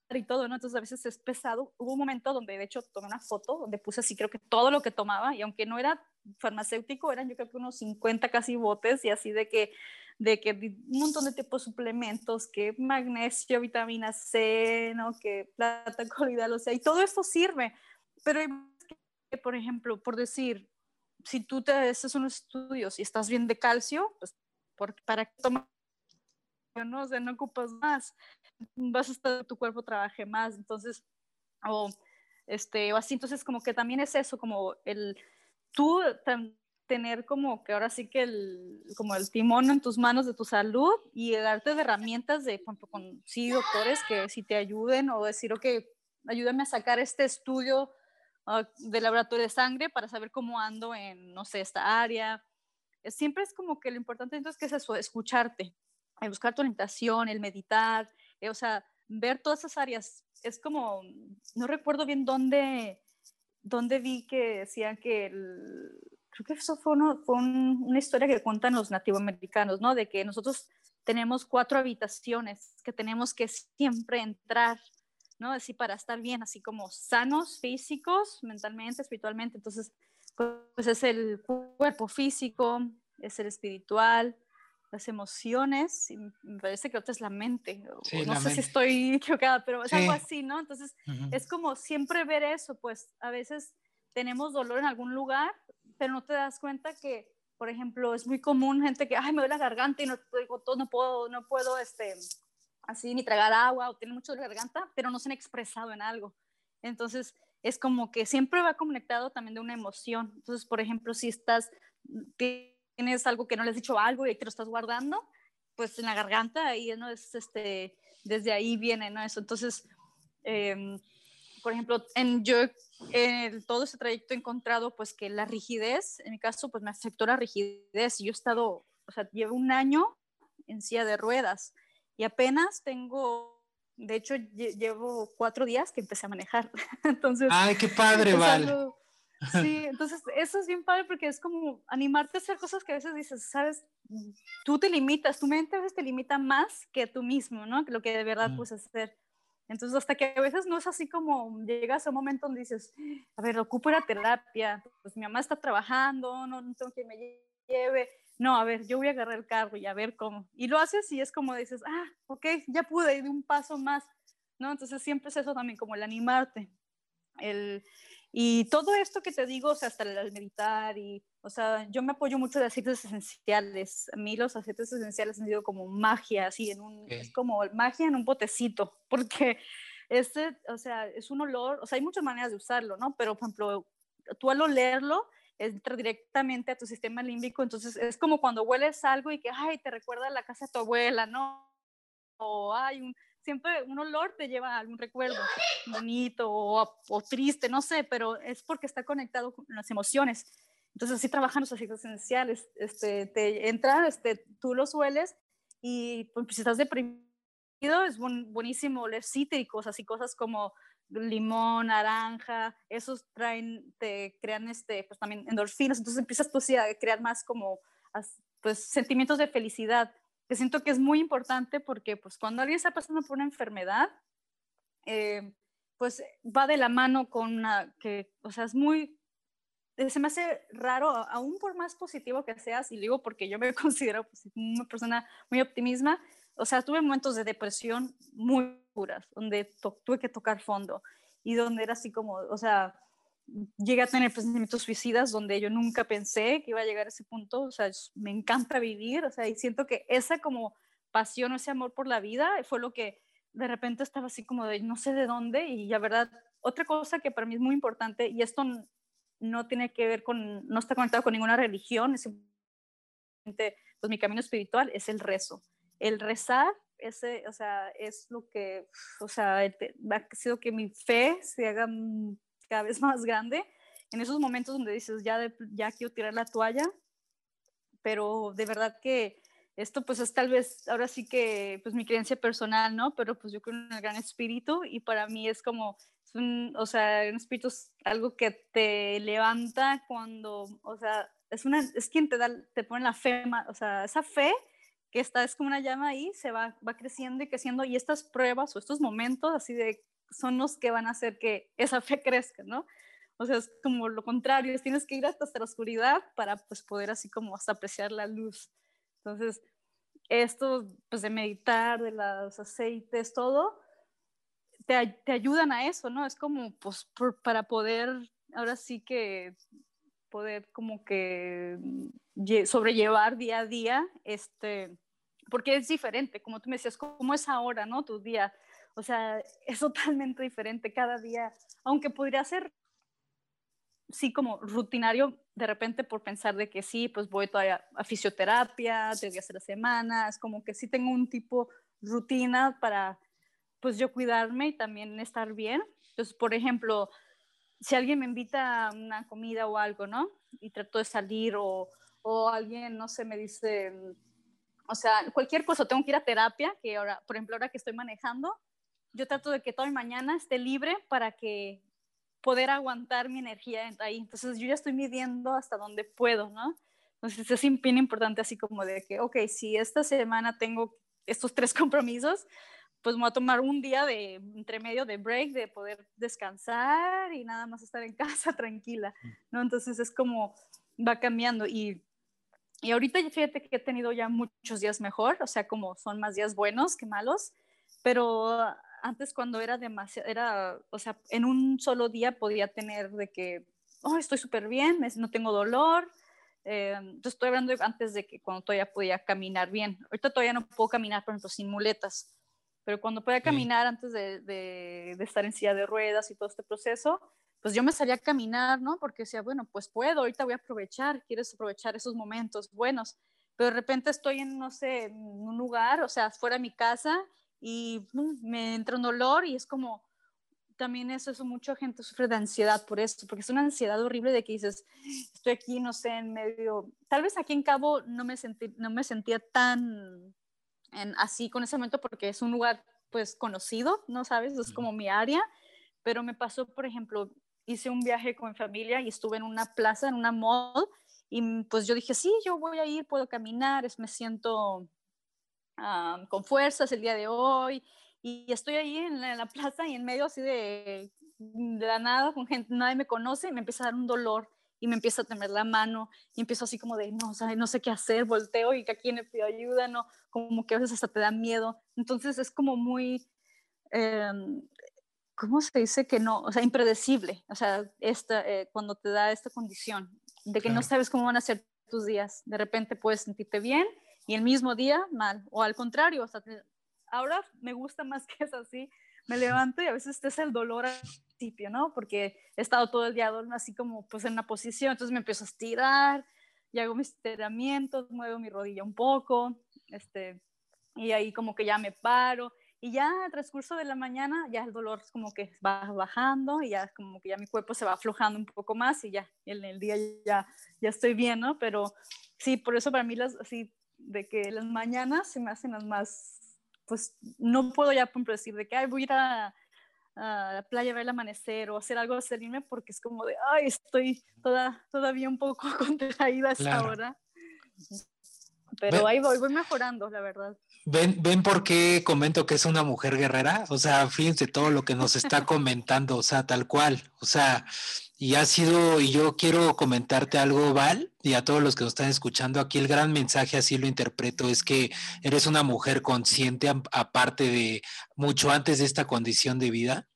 y todo, ¿no? Entonces a veces es pesado. Hubo un momento donde de hecho tomé una foto donde puse así creo que todo lo que tomaba y aunque no era farmacéutico, eran yo creo que unos 50 casi botes y así de que de que un montón de tipos de suplementos, que magnesio, vitamina C, ¿no? que plata, colidal, o sea, y todo esto sirve. Pero que, por ejemplo, por decir, si tú te haces unos estudios y estás bien de calcio, pues ¿para qué tomar? ¿no? O sea, no ocupas más, vas a estar, tu cuerpo trabaje más, entonces, o este, o así, entonces como que también es eso, como el, tú tener como que ahora sí que el, como el timón en tus manos de tu salud y darte de herramientas de, ejemplo, con sí, doctores que si te ayuden o decir, ok, ayúdame a sacar este estudio de laboratorio de sangre para saber cómo ando en, no sé, esta área. Siempre es como que lo importante entonces que es eso, escucharte, el buscar tu orientación, el meditar, eh, o sea, ver todas esas áreas. Es como, no recuerdo bien dónde, dónde vi que decían que el, creo que eso fue, una historia que cuentan los nativoamericanos, ¿no? De que nosotros tenemos cuatro habitaciones que tenemos que siempre entrar, ¿no? Así para estar bien, así como sanos, físicos, mentalmente, espiritualmente. Entonces, pues es el cuerpo físico, es el espiritual, las emociones, y me parece que otra es la mente. no sé si estoy equivocada, pero es algo así, ¿no? Entonces, es como siempre ver eso, pues a veces tenemos dolor en algún lugar pero no te das cuenta que, por ejemplo, es muy común gente que, ay, me duele la garganta y no, no puedo, no puedo, este, así, ni tragar agua o tiene mucho de garganta, pero no se han expresado en algo. Entonces, es como que siempre va conectado también de una emoción. Entonces, por ejemplo, si estás, tienes algo que no le has dicho algo y te lo estás guardando, pues en la garganta, y ¿no? Es, este, desde ahí viene, ¿no? Eso. Entonces, eh, por ejemplo, en, yo en todo ese trayecto he encontrado pues que la rigidez, en mi caso, pues me afectó la rigidez. Yo he estado, o sea, llevo un año en silla de ruedas y apenas tengo, de hecho, llevo cuatro días que empecé a manejar. entonces, ay, qué padre, vale. sí, entonces eso es bien padre porque es como animarte a hacer cosas que a veces dices, sabes, tú te limitas, tu mente a veces te limita más que tú mismo, ¿no? Que lo que de verdad mm. puedes hacer. Entonces, hasta que a veces no es así como llegas a un momento donde dices, a ver, ocupo la terapia, pues mi mamá está trabajando, no, no tengo que me lleve. No, a ver, yo voy a agarrar el carro y a ver cómo. Y lo haces y es como dices, ah, ok, ya pude ir de un paso más, ¿no? Entonces siempre es eso también, como el animarte. El, y todo esto que te digo, o sea, hasta el meditar y, o sea, yo me apoyo mucho de aceites esenciales. A mí los aceites esenciales han sido como magia, así, en un, es como magia en un botecito, porque este, o sea, es un olor, o sea, hay muchas maneras de usarlo, ¿no? Pero, por ejemplo, tú al olerlo, entra directamente a tu sistema límbico, entonces es como cuando hueles algo y que, ay, te recuerda a la casa de tu abuela, ¿no? O hay un, siempre un olor te lleva a algún recuerdo bonito o, triste, no sé, pero es porque está conectado con las emociones. Entonces así trabajan los aceites esenciales, este, te entra, este, tú los hueles y pues, si estás deprimido es buenísimo oler cítricos, así cosas como limón, naranja, esos traen, te crean este, pues también endorfinas, entonces empiezas tú sí a crear más como pues sentimientos de felicidad. Que siento que es muy importante porque pues cuando alguien está pasando por una enfermedad, eh, pues va de la mano con una, que, o sea, es muy, eh, se me hace raro, aún por más positivo que seas, y digo porque yo me considero pues, una persona muy optimista, o sea, tuve momentos de depresión muy duras, donde tuve que tocar fondo y donde era así como, o sea, llegué a tener pensamientos suicidas donde yo nunca pensé que iba a llegar a ese punto, o sea, me encanta vivir, o sea, y siento que esa como pasión o ese amor por la vida fue lo que de repente estaba así como de no sé de dónde y la verdad, otra cosa que para mí es muy importante y esto no tiene que ver con, no está conectado con ninguna religión, es simplemente, pues mi camino espiritual es el rezo. El rezar, ese, o sea, es lo que, o sea, ha sido que mi fe se haga cada vez más grande, en esos momentos donde dices, ya, ya quiero tirar la toalla, pero de verdad que esto pues es tal vez ahora sí que pues mi creencia personal, ¿no? Pero pues yo creo en el gran espíritu y para mí es como, un, o sea, un espíritu es algo que te levanta cuando, o sea, es, una, es quien te, da, te pone la fe, o sea, esa fe que está, es como una llama ahí, se va, va creciendo y creciendo, y estas pruebas o estos momentos así de son los que van a hacer que esa fe crezca, ¿no? O sea, es como lo contrario, tienes que ir hasta la oscuridad para pues poder así como hasta apreciar la luz. Entonces, esto pues de meditar, de los aceites, todo, te, te ayudan a eso, ¿no? Es como pues para poder, ahora sí que poder como que sobrellevar día a día, este, porque es diferente, como tú me decías, ¿cómo es ahora, no? Tu día, o sea, es totalmente diferente cada día, aunque podría ser sí como rutinario de repente por pensar de que sí, pues voy todavía a fisioterapia, tres días a la semana, es como que sí tengo un tipo rutina para pues yo cuidarme y también estar bien. Entonces, por ejemplo, si alguien me invita a una comida o algo, ¿no? Y trato de salir o, o alguien, no sé, me dice, o sea, cualquier cosa, tengo que ir a terapia, que ahora, por ejemplo, ahora que estoy manejando, yo trato de que toda mañana esté libre para que poder aguantar mi energía ahí. Entonces yo ya estoy midiendo hasta dónde puedo, ¿no? Entonces es bien importante así como de que, ok, si esta semana tengo estos tres compromisos, pues me voy a tomar un día de entre medio de break, de poder descansar y nada más estar en casa tranquila, ¿no? Entonces es como va cambiando y, y ahorita fíjate que he tenido ya muchos días mejor, o sea, como son más días buenos que malos, pero antes cuando era demasiado, era, o sea, en un solo día podía tener de que, oh, estoy súper bien, no tengo dolor. Eh, estoy hablando antes de que cuando todavía podía caminar bien. Ahorita todavía no puedo caminar, por ejemplo, sin muletas, pero cuando podía caminar antes de, de, de, estar en silla de ruedas y todo este proceso, pues yo me salía a caminar, ¿no? Porque decía, bueno, pues puedo, ahorita voy a aprovechar, quieres aprovechar esos momentos buenos, pero de repente estoy en, no sé, en un lugar, o sea, fuera de mi casa y me entra un dolor y es como, también eso, eso, mucha gente sufre de ansiedad por esto, porque es una ansiedad horrible de que dices, estoy aquí, no sé, en medio, tal vez aquí en Cabo no me, sentí, no me sentía tan en, así con ese momento porque es un lugar pues conocido, ¿no sabes? Es como mi área, pero me pasó, por ejemplo, hice un viaje con mi familia y estuve en una plaza, en una mall, y pues yo dije, sí, yo voy a ir, puedo caminar, es, me siento con fuerzas el día de hoy. Y estoy ahí en la, plaza y en medio así de, de la nada, con gente, nadie me conoce y me empieza a dar un dolor y me empieza a temer la mano y empiezo así como de, no, o no sé qué hacer, volteo y que aquí me pido ayuda, no, como que a veces hasta te da miedo. Entonces es como muy, eh, ¿cómo se dice que no? O sea, impredecible, o sea, esta, eh, cuando te da esta condición de que no sabes cómo van a ser tus días, de repente puedes sentirte bien y el mismo día mal, o al contrario, o sea, ahora me gusta más que es así, me levanto y a veces es el dolor al principio, ¿no? Porque he estado todo el día así como pues en una posición, entonces me empiezo a estirar y hago mis estiramientos, muevo mi rodilla un poco, este, y ahí como que ya me paro y ya al transcurso de la mañana ya el dolor como que va bajando y ya como que ya mi cuerpo se va aflojando un poco más y ya en el día ya, ya estoy bien, ¿no? Pero sí, por eso para mí las, así, de que las mañanas se me hacen las más, pues no puedo ya por decir de que Ay, voy a ir a, la playa a ver el amanecer o hacer algo, salirme porque es como de, ay, estoy toda, todavía un poco contraída a esta hora. Pero ahí voy, voy mejorando, la verdad. ¿Ven, ¿Ven por qué comento que es una mujer guerrera? O sea, fíjense todo lo que nos está comentando, o sea, tal cual. O sea, y ha sido, y yo quiero comentarte algo, Val, y a todos los que nos están escuchando, aquí el gran mensaje, así lo interpreto, es que eres una mujer consciente, aparte de mucho antes de esta condición de vida,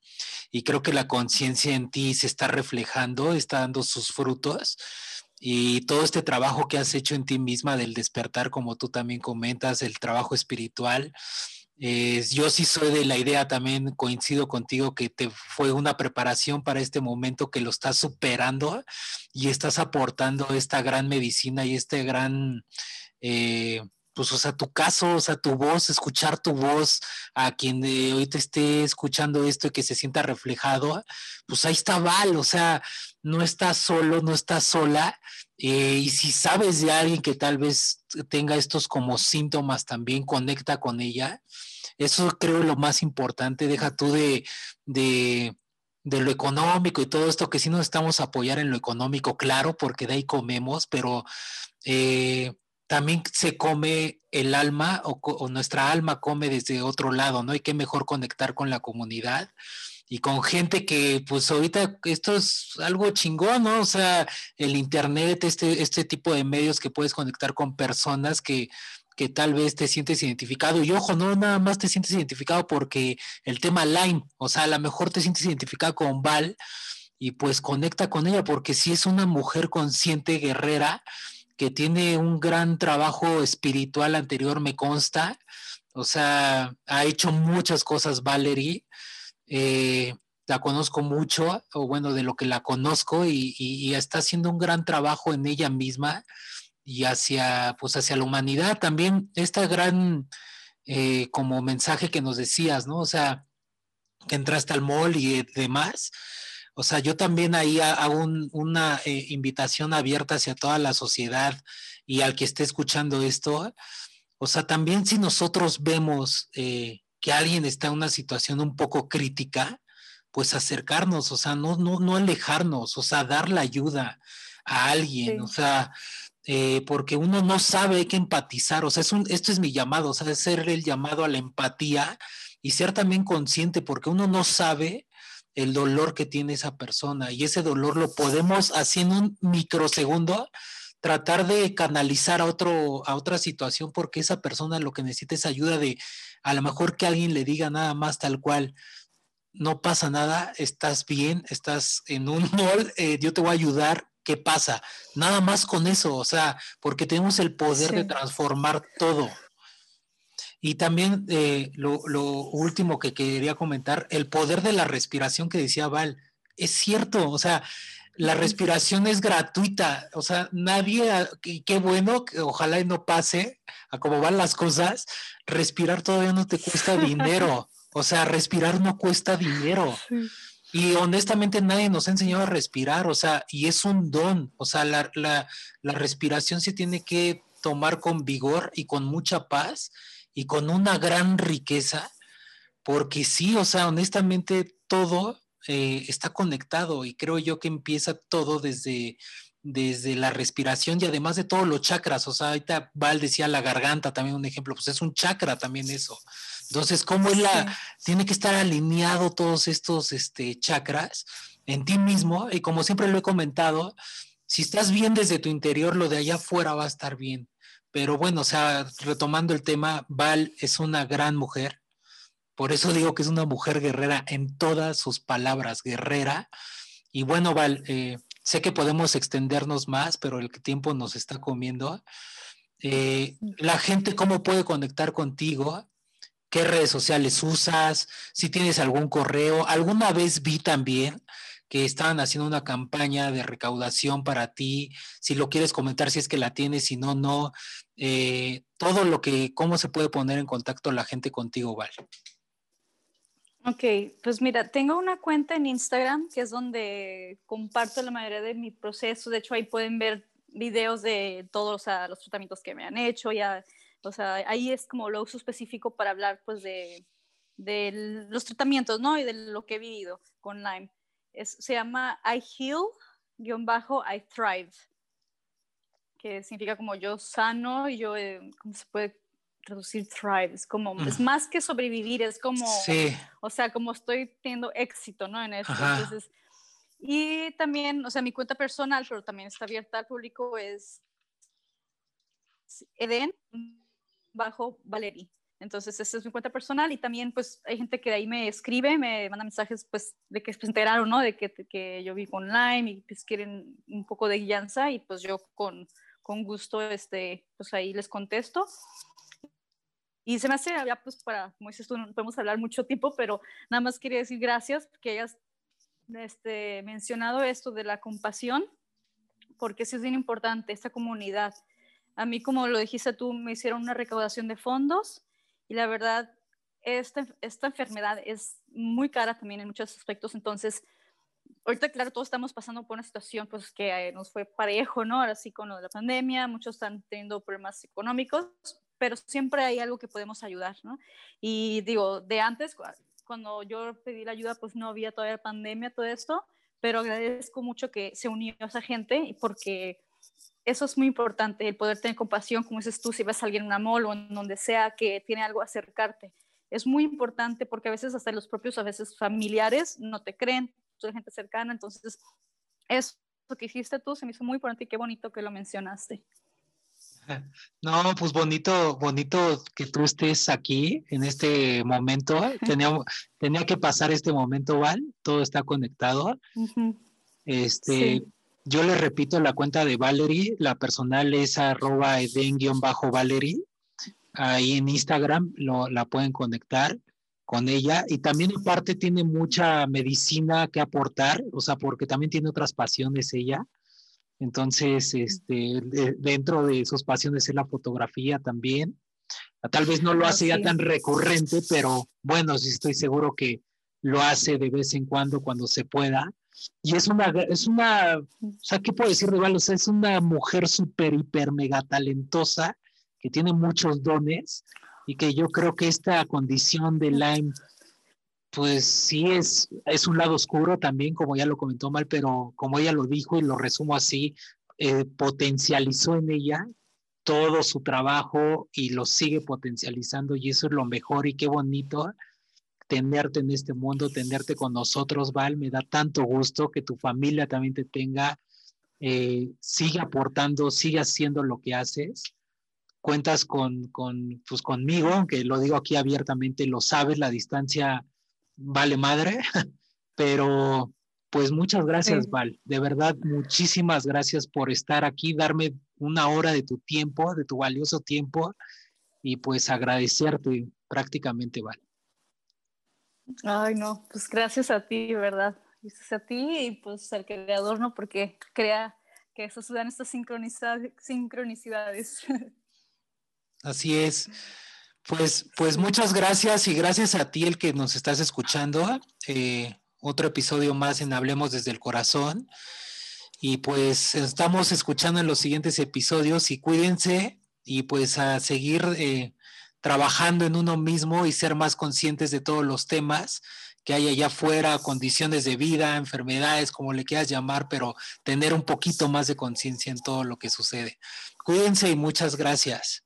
y creo que la conciencia en ti se está reflejando, está dando sus frutos, y todo este trabajo que has hecho en ti misma del despertar, como tú también comentas, el trabajo espiritual, eh, yo sí soy de la idea, también coincido contigo, que te fue una preparación para este momento que lo estás superando y estás aportando esta gran medicina y este gran, eh, pues, o sea, tu caso, o sea, tu voz, escuchar tu voz a quien hoy te esté escuchando esto y que se sienta reflejado, pues ahí está Val, o sea, no estás solo, no estás sola. Eh, y si sabes de alguien que tal vez tenga estos como síntomas también, conecta con ella eso creo lo más importante. Deja tú de, de lo económico y todo esto, que sí nos estamos a apoyar en lo económico, claro, porque de ahí comemos, pero eh, también se come el alma o, nuestra alma come desde otro lado, ¿no? Y qué mejor conectar con la comunidad y con gente que, pues ahorita esto es algo chingón, ¿no? O sea, el Internet, este, este tipo de medios que puedes conectar con personas que, que tal vez te sientes identificado. Y ojo, no nada más te sientes identificado porque el tema Line, o sea, a lo mejor te sientes identificado con Val y pues conecta con ella porque si es una mujer consciente, guerrera, que tiene un gran trabajo espiritual anterior, me consta. O sea, ha hecho muchas cosas Valerie. Eh, la conozco mucho, o bueno, de lo que la conozco, y, está haciendo un gran trabajo en ella misma y hacia, pues hacia la humanidad. También esta gran eh, como mensaje que nos decías, ¿no? O sea, que entraste al mall y demás. O sea, yo también ahí hago una eh, invitación abierta hacia toda la sociedad y al que esté escuchando esto. O sea, también si nosotros vemos eh, que alguien está en una situación un poco crítica, pues acercarnos, o sea, no, no, no alejarnos, o sea, dar la ayuda a alguien, o sea, eh, porque uno no sabe, hay que empatizar, o sea, es un, esto es mi llamado, o sea, es ser el llamado a la empatía y ser también consciente, porque uno no sabe el dolor que tiene esa persona y ese dolor lo podemos así en un microsegundo tratar de canalizar a otro a otra situación porque esa persona lo que necesita es ayuda de a lo mejor que alguien le diga nada más tal cual no pasa nada, estás bien, estás en un mall, eh, yo te voy a ayudar, ¿qué pasa? Nada más con eso, o sea, porque tenemos el poder de transformar todo. Y también eh, lo, último que quería comentar, el poder de la respiración que decía Val, es cierto, o sea, la respiración es gratuita, o sea, nadie, y qué bueno, que ojalá y no pase a cómo van las cosas, respirar todavía no te cuesta dinero, o sea, respirar no cuesta dinero. Y honestamente nadie nos ha enseñado a respirar, o sea, y es un don, o sea, la, la, la respiración se tiene que tomar con vigor y con mucha paz y con una gran riqueza, porque sí, o sea, honestamente todo eh, está conectado y creo yo que empieza todo desde, desde la respiración y además de todos los chakras, o sea, ahorita Val decía la garganta también un ejemplo, pues es un chakra también eso. Entonces, ¿cómo es la, tiene que estar alineado todos estos este, chakras en ti mismo? Y como siempre lo he comentado, si estás bien desde tu interior, lo de allá afuera va a estar bien. Pero bueno, o sea, retomando el tema, Val es una gran mujer. Por eso digo que es una mujer guerrera en todas sus palabras, guerrera. Y bueno, Val, eh, sé que podemos extendernos más, pero el tiempo nos está comiendo. Eh, la gente, ¿cómo puede conectar contigo? ¿Qué redes sociales usas? Si tienes algún correo. Alguna vez vi también que estaban haciendo una campaña de recaudación para ti, si lo quieres comentar, si es que la tienes, si no, no, eh, todo lo que, cómo se puede poner en contacto la gente contigo, Val. Ok, pues mira, tengo una cuenta en Instagram que es donde comparto la mayoría de mi proceso, de hecho ahí pueden ver videos de todos los tratamientos que me han hecho, ya, o sea, ahí es como lo uso específico para hablar pues de, de los tratamientos, ¿no? Y de lo que he vivido con Lyme se llama I Heal-I Thrive, que significa como yo sano y yo, eh, ¿cómo se puede traducir thrive? Es como, es más que sobrevivir, es como, o sea, como estoy teniendo éxito, ¿no? En esto. Entonces, y también, o sea, mi cuenta personal, pero también está abierta al público, es Eden bajo Valerie. Entonces, esa es mi cuenta personal y también pues hay gente que de ahí me escribe, me manda mensajes pues de que se enteraron, ¿no? De que, que yo vi online y pues quieren un poco de guianza y pues yo con, con gusto, este, pues ahí les contesto. Y se me hace, ya pues para, como dices tú, no podemos hablar mucho tiempo, pero nada más quería decir gracias que hayas este, mencionado esto de la compasión, porque sí es bien importante, esta comunidad. A mí, como lo dijiste tú, me hicieron una recaudación de fondos y la verdad, esta, esta enfermedad es muy cara también en muchos aspectos, entonces, ahorita, claro, todos estamos pasando por una situación pues que nos fue parejo, ¿no? Ahora sí con lo de la pandemia, muchos están teniendo problemas económicos, pero siempre hay algo que podemos ayudar, ¿no? Y digo, de antes, cuando yo pedí la ayuda, pues no había todavía pandemia, todo esto, pero agradezco mucho que se unió esa gente porque eso es muy importante, el poder tener compasión, como dices tú, si ves a alguien en una mall o en donde sea que tiene algo a acercarte. Es muy importante porque a veces hasta los propios, a veces familiares, no te creen, toda gente cercana, entonces eso que hiciste tú se me hizo muy importante y qué bonito que lo mencionaste. No, pues bonito, bonito que tú estés aquí en este momento. Tenía, tenía que pasar este momento, Val. Todo está conectado. Este, yo le repito la cuenta de Valerie, la personal es arroba eden-valerie. Ahí en Instagram lo, la pueden conectar con ella y también aparte tiene mucha medicina que aportar, o sea, porque también tiene otras pasiones ella. Entonces, este, dentro de sus pasiones es la fotografía también. Tal vez no lo hace ya tan recurrente, pero bueno, sí estoy seguro que lo hace de vez en cuando, cuando se pueda. Y es una, es una, o sea, ¿qué puedo decir de Val? O es una mujer súper, hiper, mega talentosa, que tiene muchos dones y que yo creo que esta condición de Lyme pues sí es, es un lado oscuro también, como ya lo comentó mal, pero como ella lo dijo y lo resumo así, eh, potencializó en ella todo su trabajo y lo sigue potencializando y eso es lo mejor y qué bonito tenerte en este mundo, tenerte con nosotros, Val, me da tanto gusto que tu familia también te tenga, eh, sigue aportando, sigue haciendo lo que haces. Cuentas con, con, pues conmigo, aunque lo digo aquí abiertamente, lo sabes, la distancia vale madre, pero pues muchas gracias, Val. De verdad, muchísimas gracias por estar aquí, darme una hora de tu tiempo, de tu valioso tiempo, y pues agradecerte prácticamente, Val. Ay, no, pues gracias a ti, ¿verdad? Gracias a ti y pues al creador, ¿no? Porque crea que eso dan estas sincronicidades. Así es. Pues, pues muchas gracias y gracias a ti el que nos estás escuchando. Eh, otro episodio más en Hablemos desde el Corazón. Y pues estamos escuchando en los siguientes episodios y cuídense y pues a seguir eh, trabajando en uno mismo y ser más conscientes de todos los temas que hay allá afuera, condiciones de vida, enfermedades, como le quieras llamar, pero tener un poquito más de conciencia en todo lo que sucede. Cuídense y muchas gracias.